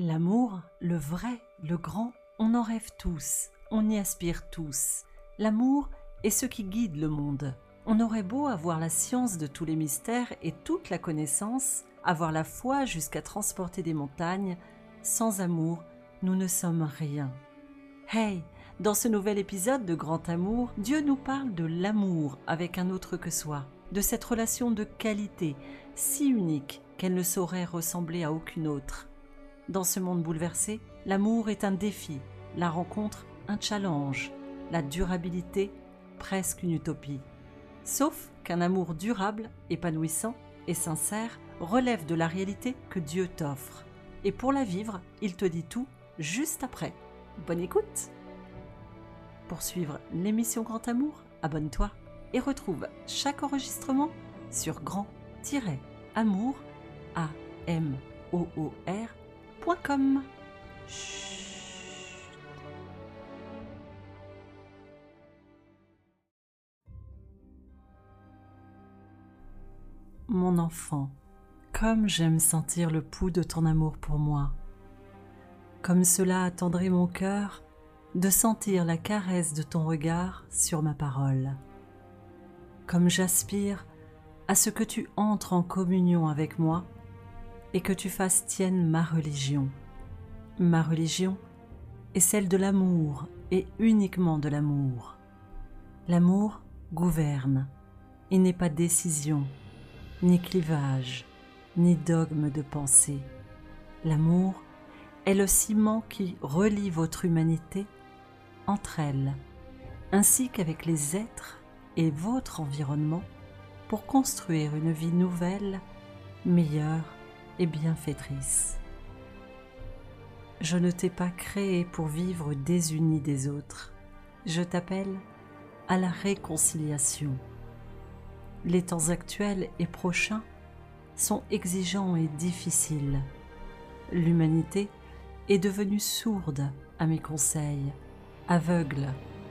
L'amour, le vrai, le grand, on en rêve tous, on y aspire tous. L'amour est ce qui guide le monde. On aurait beau avoir la science de tous les mystères et toute la connaissance, avoir la foi jusqu'à transporter des montagnes, sans amour, nous ne sommes rien. Hey, dans ce nouvel épisode de Grand Amour, Dieu nous parle de l'amour avec un autre que soi, de cette relation de qualité, si unique qu'elle ne saurait ressembler à aucune autre. Dans ce monde bouleversé, l'amour est un défi, la rencontre un challenge, la durabilité presque une utopie. Sauf qu'un amour durable, épanouissant et sincère relève de la réalité que Dieu t'offre. Et pour la vivre, il te dit tout juste après. Bonne écoute Pour suivre l'émission Grand Amour, abonne-toi et retrouve chaque enregistrement sur grand-amour, A-M-O-O-R, mon enfant, comme j'aime sentir le pouls de ton amour pour moi, comme cela attendrait mon cœur de sentir la caresse de ton regard sur ma parole, comme j'aspire à ce que tu entres en communion avec moi et que tu fasses tienne ma religion. Ma religion est celle de l'amour et uniquement de l'amour. L'amour gouverne. Il n'est pas décision, ni clivage, ni dogme de pensée. L'amour est le ciment qui relie votre humanité entre elles, ainsi qu'avec les êtres et votre environnement pour construire une vie nouvelle, meilleure bienfaitrice. Je ne t'ai pas créé pour vivre désunis des autres. Je t'appelle à la réconciliation. Les temps actuels et prochains sont exigeants et difficiles. L'humanité est devenue sourde à mes conseils, aveugle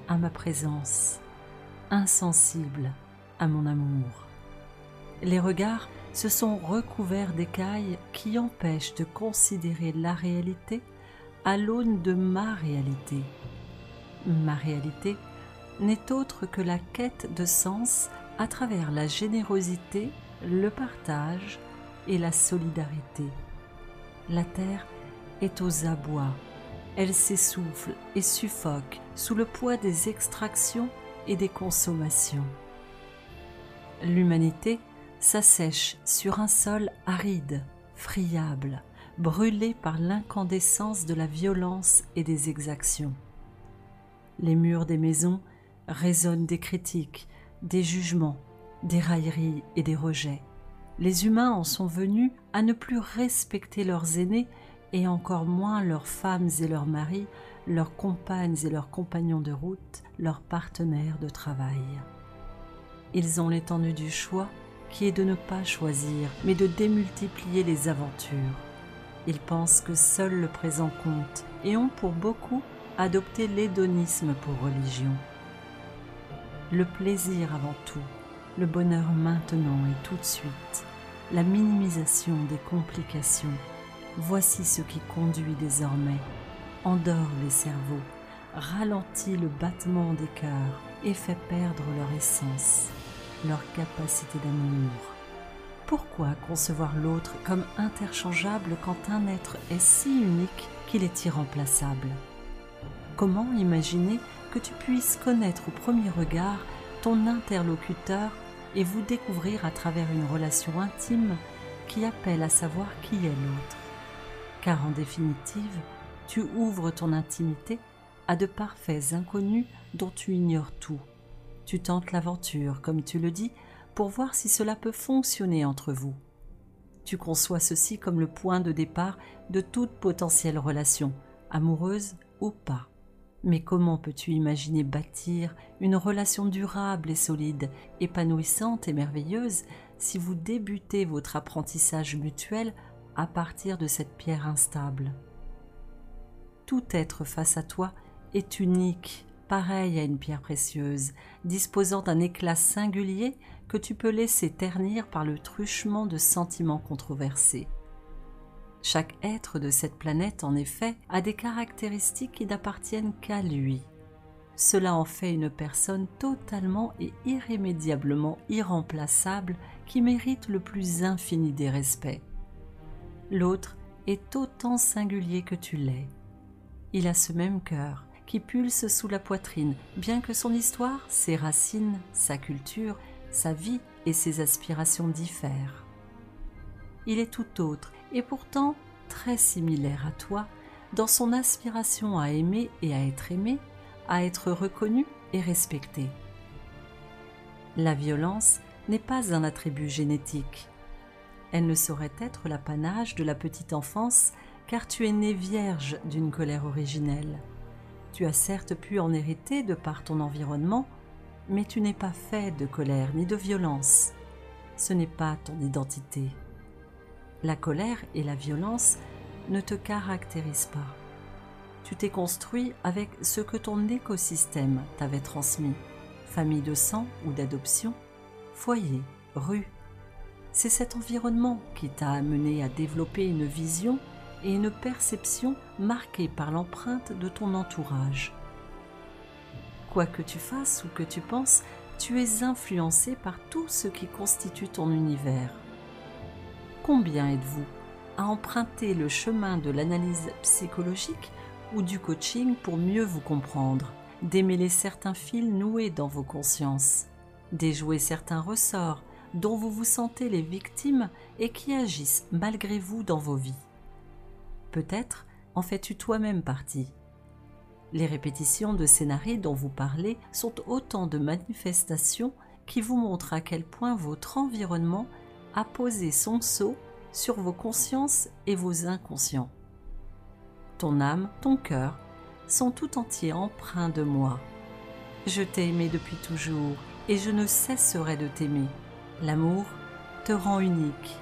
à ma présence, insensible à mon amour. Les regards se sont recouverts d'écailles qui empêchent de considérer la réalité à l'aune de ma réalité. Ma réalité n'est autre que la quête de sens à travers la générosité, le partage et la solidarité. La terre est aux abois, elle s'essouffle et suffoque sous le poids des extractions et des consommations. L'humanité s'assèche sur un sol aride, friable, brûlé par l'incandescence de la violence et des exactions. Les murs des maisons résonnent des critiques, des jugements, des railleries et des rejets. Les humains en sont venus à ne plus respecter leurs aînés et encore moins leurs femmes et leurs maris, leurs compagnes et leurs compagnons de route, leurs partenaires de travail. Ils ont l'étendue du choix qui est de ne pas choisir, mais de démultiplier les aventures. Ils pensent que seul le présent compte et ont pour beaucoup adopté l'hédonisme pour religion. Le plaisir avant tout, le bonheur maintenant et tout de suite, la minimisation des complications, voici ce qui conduit désormais, endort les cerveaux, ralentit le battement des cœurs et fait perdre leur essence leur capacité d'amour. Pourquoi concevoir l'autre comme interchangeable quand un être est si unique qu'il est irremplaçable? Comment imaginer que tu puisses connaître au premier regard ton interlocuteur et vous découvrir à travers une relation intime qui appelle à savoir qui est l'autre? Car en définitive, tu ouvres ton intimité à de parfaits inconnus dont tu ignores tout tu tentes l'aventure, comme tu le dis, pour voir si cela peut fonctionner entre vous. Tu conçois ceci comme le point de départ de toute potentielle relation, amoureuse ou pas. Mais comment peux-tu imaginer bâtir une relation durable et solide, épanouissante et merveilleuse si vous débutez votre apprentissage mutuel à partir de cette pierre instable? Tout être face à toi est unique pareil à une pierre précieuse, disposant d'un éclat singulier que tu peux laisser ternir par le truchement de sentiments controversés. Chaque être de cette planète, en effet, a des caractéristiques qui n'appartiennent qu'à lui. Cela en fait une personne totalement et irrémédiablement irremplaçable qui mérite le plus infini des respects. L'autre est autant singulier que tu l'es. Il a ce même cœur qui pulse sous la poitrine, bien que son histoire, ses racines, sa culture, sa vie et ses aspirations diffèrent. Il est tout autre et pourtant très similaire à toi dans son aspiration à aimer et à être aimé, à être reconnu et respecté. La violence n'est pas un attribut génétique. Elle ne saurait être l'apanage de la petite enfance car tu es né vierge d'une colère originelle. Tu as certes pu en hériter de par ton environnement, mais tu n'es pas fait de colère ni de violence. Ce n'est pas ton identité. La colère et la violence ne te caractérisent pas. Tu t'es construit avec ce que ton écosystème t'avait transmis, famille de sang ou d'adoption, foyer, rue. C'est cet environnement qui t'a amené à développer une vision et une perception marquée par l'empreinte de ton entourage. Quoi que tu fasses ou que tu penses, tu es influencé par tout ce qui constitue ton univers. Combien êtes-vous à emprunter le chemin de l'analyse psychologique ou du coaching pour mieux vous comprendre, démêler certains fils noués dans vos consciences, déjouer certains ressorts dont vous vous sentez les victimes et qui agissent malgré vous dans vos vies? Peut-être en fais-tu toi-même partie. Les répétitions de scénarios dont vous parlez sont autant de manifestations qui vous montrent à quel point votre environnement a posé son sceau sur vos consciences et vos inconscients. Ton âme, ton cœur sont tout entiers empreints de moi. Je t'ai aimé depuis toujours et je ne cesserai de t'aimer. L'amour te rend unique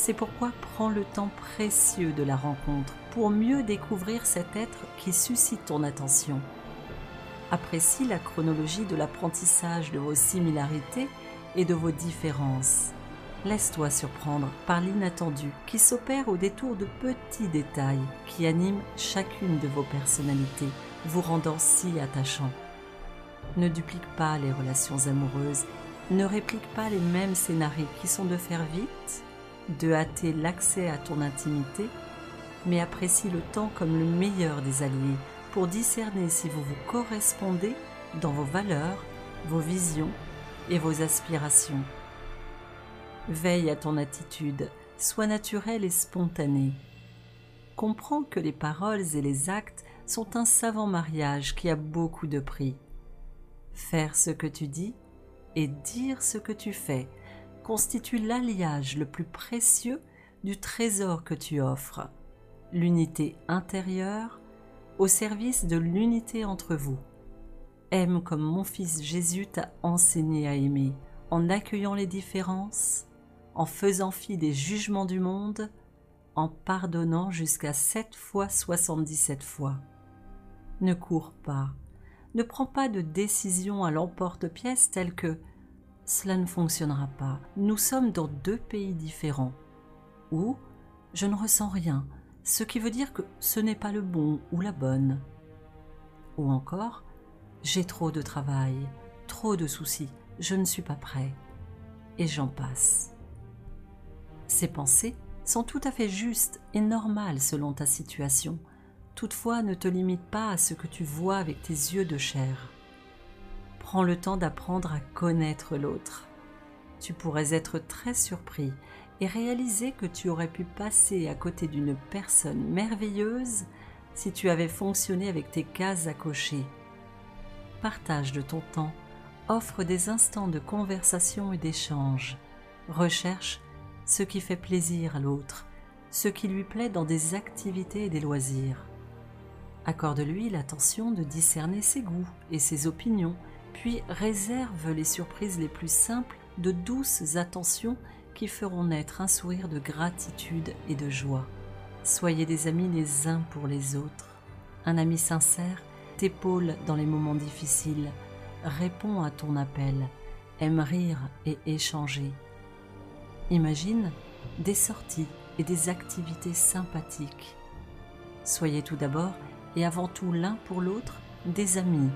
c'est pourquoi prends le temps précieux de la rencontre pour mieux découvrir cet être qui suscite ton attention. Apprécie la chronologie de l'apprentissage de vos similarités et de vos différences. Laisse-toi surprendre par l'inattendu qui s'opère au détour de petits détails qui animent chacune de vos personnalités, vous rendant si attachant. Ne duplique pas les relations amoureuses, ne réplique pas les mêmes scénarios qui sont de faire vite de hâter l'accès à ton intimité, mais apprécie le temps comme le meilleur des alliés pour discerner si vous vous correspondez dans vos valeurs, vos visions et vos aspirations. Veille à ton attitude, sois naturelle et spontanée. Comprends que les paroles et les actes sont un savant mariage qui a beaucoup de prix. Faire ce que tu dis et dire ce que tu fais constitue l'alliage le plus précieux du trésor que tu offres, l'unité intérieure au service de l'unité entre vous. Aime comme mon fils Jésus t'a enseigné à aimer, en accueillant les différences, en faisant fi des jugements du monde, en pardonnant jusqu'à sept fois soixante-dix-sept fois. Ne cours pas, ne prends pas de décision à l'emporte-pièce telle que cela ne fonctionnera pas. Nous sommes dans deux pays différents. Ou je ne ressens rien, ce qui veut dire que ce n'est pas le bon ou la bonne. Ou encore, j'ai trop de travail, trop de soucis, je ne suis pas prêt. Et j'en passe. Ces pensées sont tout à fait justes et normales selon ta situation. Toutefois, ne te limite pas à ce que tu vois avec tes yeux de chair prends le temps d'apprendre à connaître l'autre. Tu pourrais être très surpris et réaliser que tu aurais pu passer à côté d'une personne merveilleuse si tu avais fonctionné avec tes cases à cocher. Partage de ton temps, offre des instants de conversation et d'échange, recherche ce qui fait plaisir à l'autre, ce qui lui plaît dans des activités et des loisirs. Accorde-lui l'attention de discerner ses goûts et ses opinions puis réserve les surprises les plus simples de douces attentions qui feront naître un sourire de gratitude et de joie. Soyez des amis les uns pour les autres. Un ami sincère t'épaule dans les moments difficiles, répond à ton appel, aime rire et échanger. Imagine des sorties et des activités sympathiques. Soyez tout d'abord et avant tout l'un pour l'autre des amis,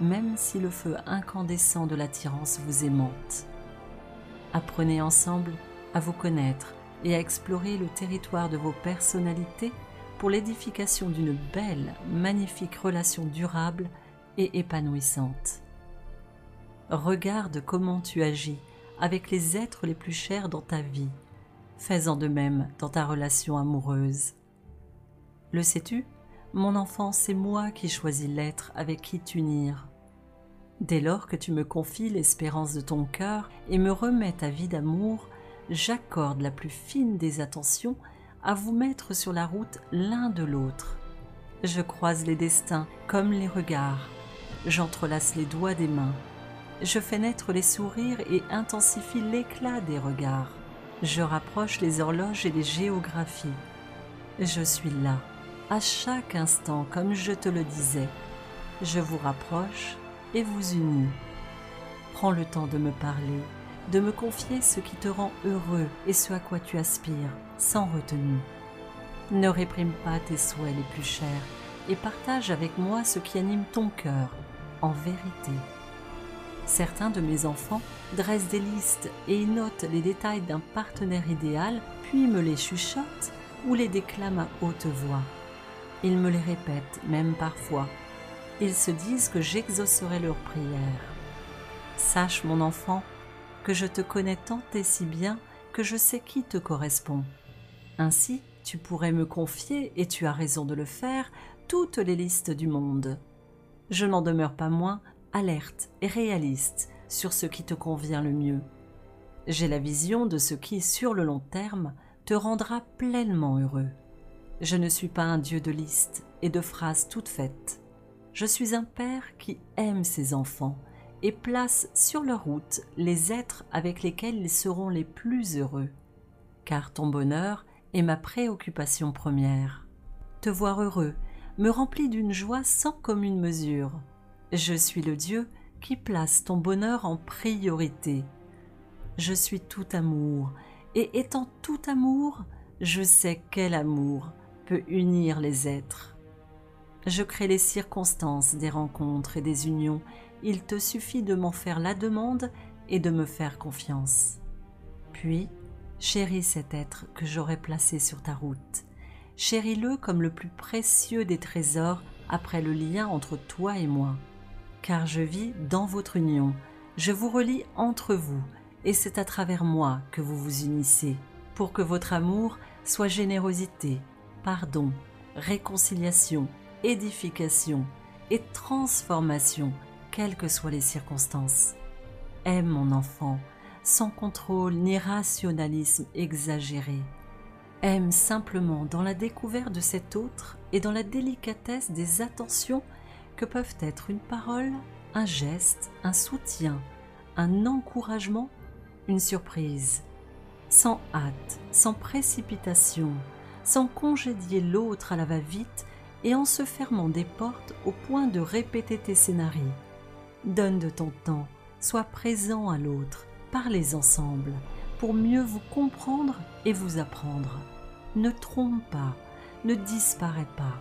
même si le feu incandescent de l'attirance vous aimante. Apprenez ensemble à vous connaître et à explorer le territoire de vos personnalités pour l'édification d'une belle, magnifique relation durable et épanouissante. Regarde comment tu agis avec les êtres les plus chers dans ta vie. Fais-en de même dans ta relation amoureuse. Le sais-tu? Mon enfant, c'est moi qui choisis l'être avec qui t'unir. Dès lors que tu me confies l'espérance de ton cœur et me remets ta vie d'amour, j'accorde la plus fine des attentions à vous mettre sur la route l'un de l'autre. Je croise les destins comme les regards, j'entrelace les doigts des mains, je fais naître les sourires et intensifie l'éclat des regards, je rapproche les horloges et les géographies. Je suis là, à chaque instant comme je te le disais, je vous rapproche et vous unis. Prends le temps de me parler, de me confier ce qui te rend heureux et ce à quoi tu aspires, sans retenue. Ne réprime pas tes souhaits les plus chers et partage avec moi ce qui anime ton cœur, en vérité. Certains de mes enfants dressent des listes et notent les détails d'un partenaire idéal, puis me les chuchotent ou les déclament à haute voix. Ils me les répètent, même parfois. Ils se disent que j'exaucerai leurs prières. Sache, mon enfant, que je te connais tant et si bien que je sais qui te correspond. Ainsi, tu pourrais me confier, et tu as raison de le faire, toutes les listes du monde. Je n'en demeure pas moins alerte et réaliste sur ce qui te convient le mieux. J'ai la vision de ce qui, sur le long terme, te rendra pleinement heureux. Je ne suis pas un Dieu de listes et de phrases toutes faites. Je suis un Père qui aime ses enfants et place sur leur route les êtres avec lesquels ils seront les plus heureux. Car ton bonheur est ma préoccupation première. Te voir heureux me remplit d'une joie sans commune mesure. Je suis le Dieu qui place ton bonheur en priorité. Je suis tout amour, et étant tout amour, je sais quel amour peut unir les êtres. Je crée les circonstances des rencontres et des unions il te suffit de m'en faire la demande et de me faire confiance. Puis, chéris cet être que j'aurai placé sur ta route. Chéris-le comme le plus précieux des trésors après le lien entre toi et moi. Car je vis dans votre union, je vous relie entre vous, et c'est à travers moi que vous vous unissez, pour que votre amour soit générosité, pardon, réconciliation, édification et transformation quelles que soient les circonstances. Aime mon enfant, sans contrôle ni rationalisme exagéré. Aime simplement dans la découverte de cet autre et dans la délicatesse des attentions que peuvent être une parole, un geste, un soutien, un encouragement, une surprise. Sans hâte, sans précipitation, sans congédier l'autre à la va-vite et en se fermant des portes au point de répéter tes scénarios. Donne de ton temps, sois présent à l'autre, parlez ensemble pour mieux vous comprendre et vous apprendre. Ne trompe pas, ne disparais pas,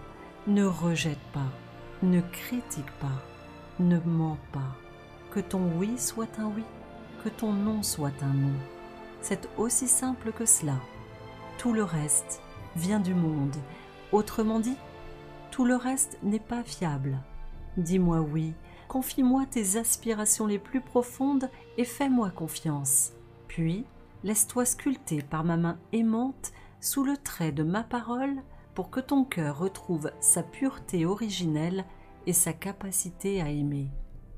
ne rejette pas, ne critique pas, ne mens pas. Que ton oui soit un oui, que ton non soit un non. C'est aussi simple que cela. Tout le reste vient du monde. Autrement dit, tout le reste n'est pas fiable. Dis-moi oui confie-moi tes aspirations les plus profondes et fais-moi confiance. Puis, laisse-toi sculpter par ma main aimante sous le trait de ma parole pour que ton cœur retrouve sa pureté originelle et sa capacité à aimer,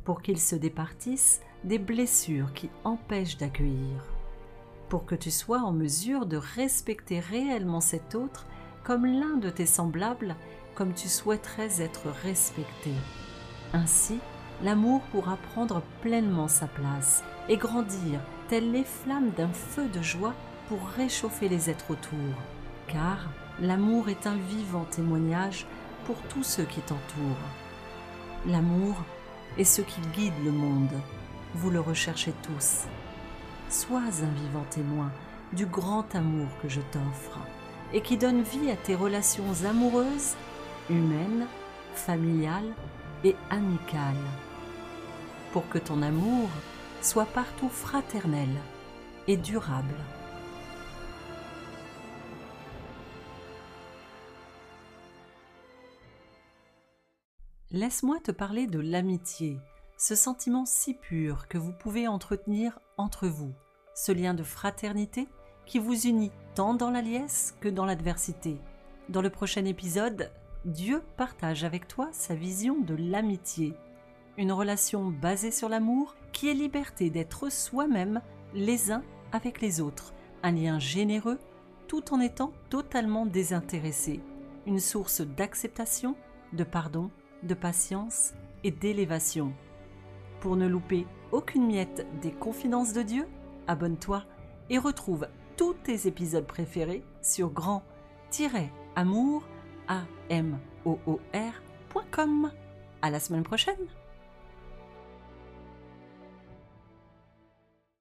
pour qu'il se départisse des blessures qui empêchent d'accueillir, pour que tu sois en mesure de respecter réellement cet autre comme l'un de tes semblables, comme tu souhaiterais être respecté. Ainsi, l'amour pourra prendre pleinement sa place et grandir telles les flammes d'un feu de joie pour réchauffer les êtres autour. Car l'amour est un vivant témoignage pour tous ceux qui t'entourent. L'amour est ce qui guide le monde. Vous le recherchez tous. Sois un vivant témoin du grand amour que je t'offre et qui donne vie à tes relations amoureuses, humaines, familiales et amicales. Pour que ton amour soit partout fraternel et durable. Laisse-moi te parler de l'amitié, ce sentiment si pur que vous pouvez entretenir entre vous, ce lien de fraternité qui vous unit tant dans la liesse que dans l'adversité. Dans le prochain épisode, Dieu partage avec toi sa vision de l'amitié, une relation basée sur l'amour qui est liberté d'être soi-même les uns avec les autres, un lien généreux tout en étant totalement désintéressé, une source d'acceptation, de pardon, de patience et d'élévation. Pour ne louper aucune miette des confidences de Dieu, abonne-toi et retrouve tous tes épisodes préférés sur grand-amour.com. À la semaine prochaine!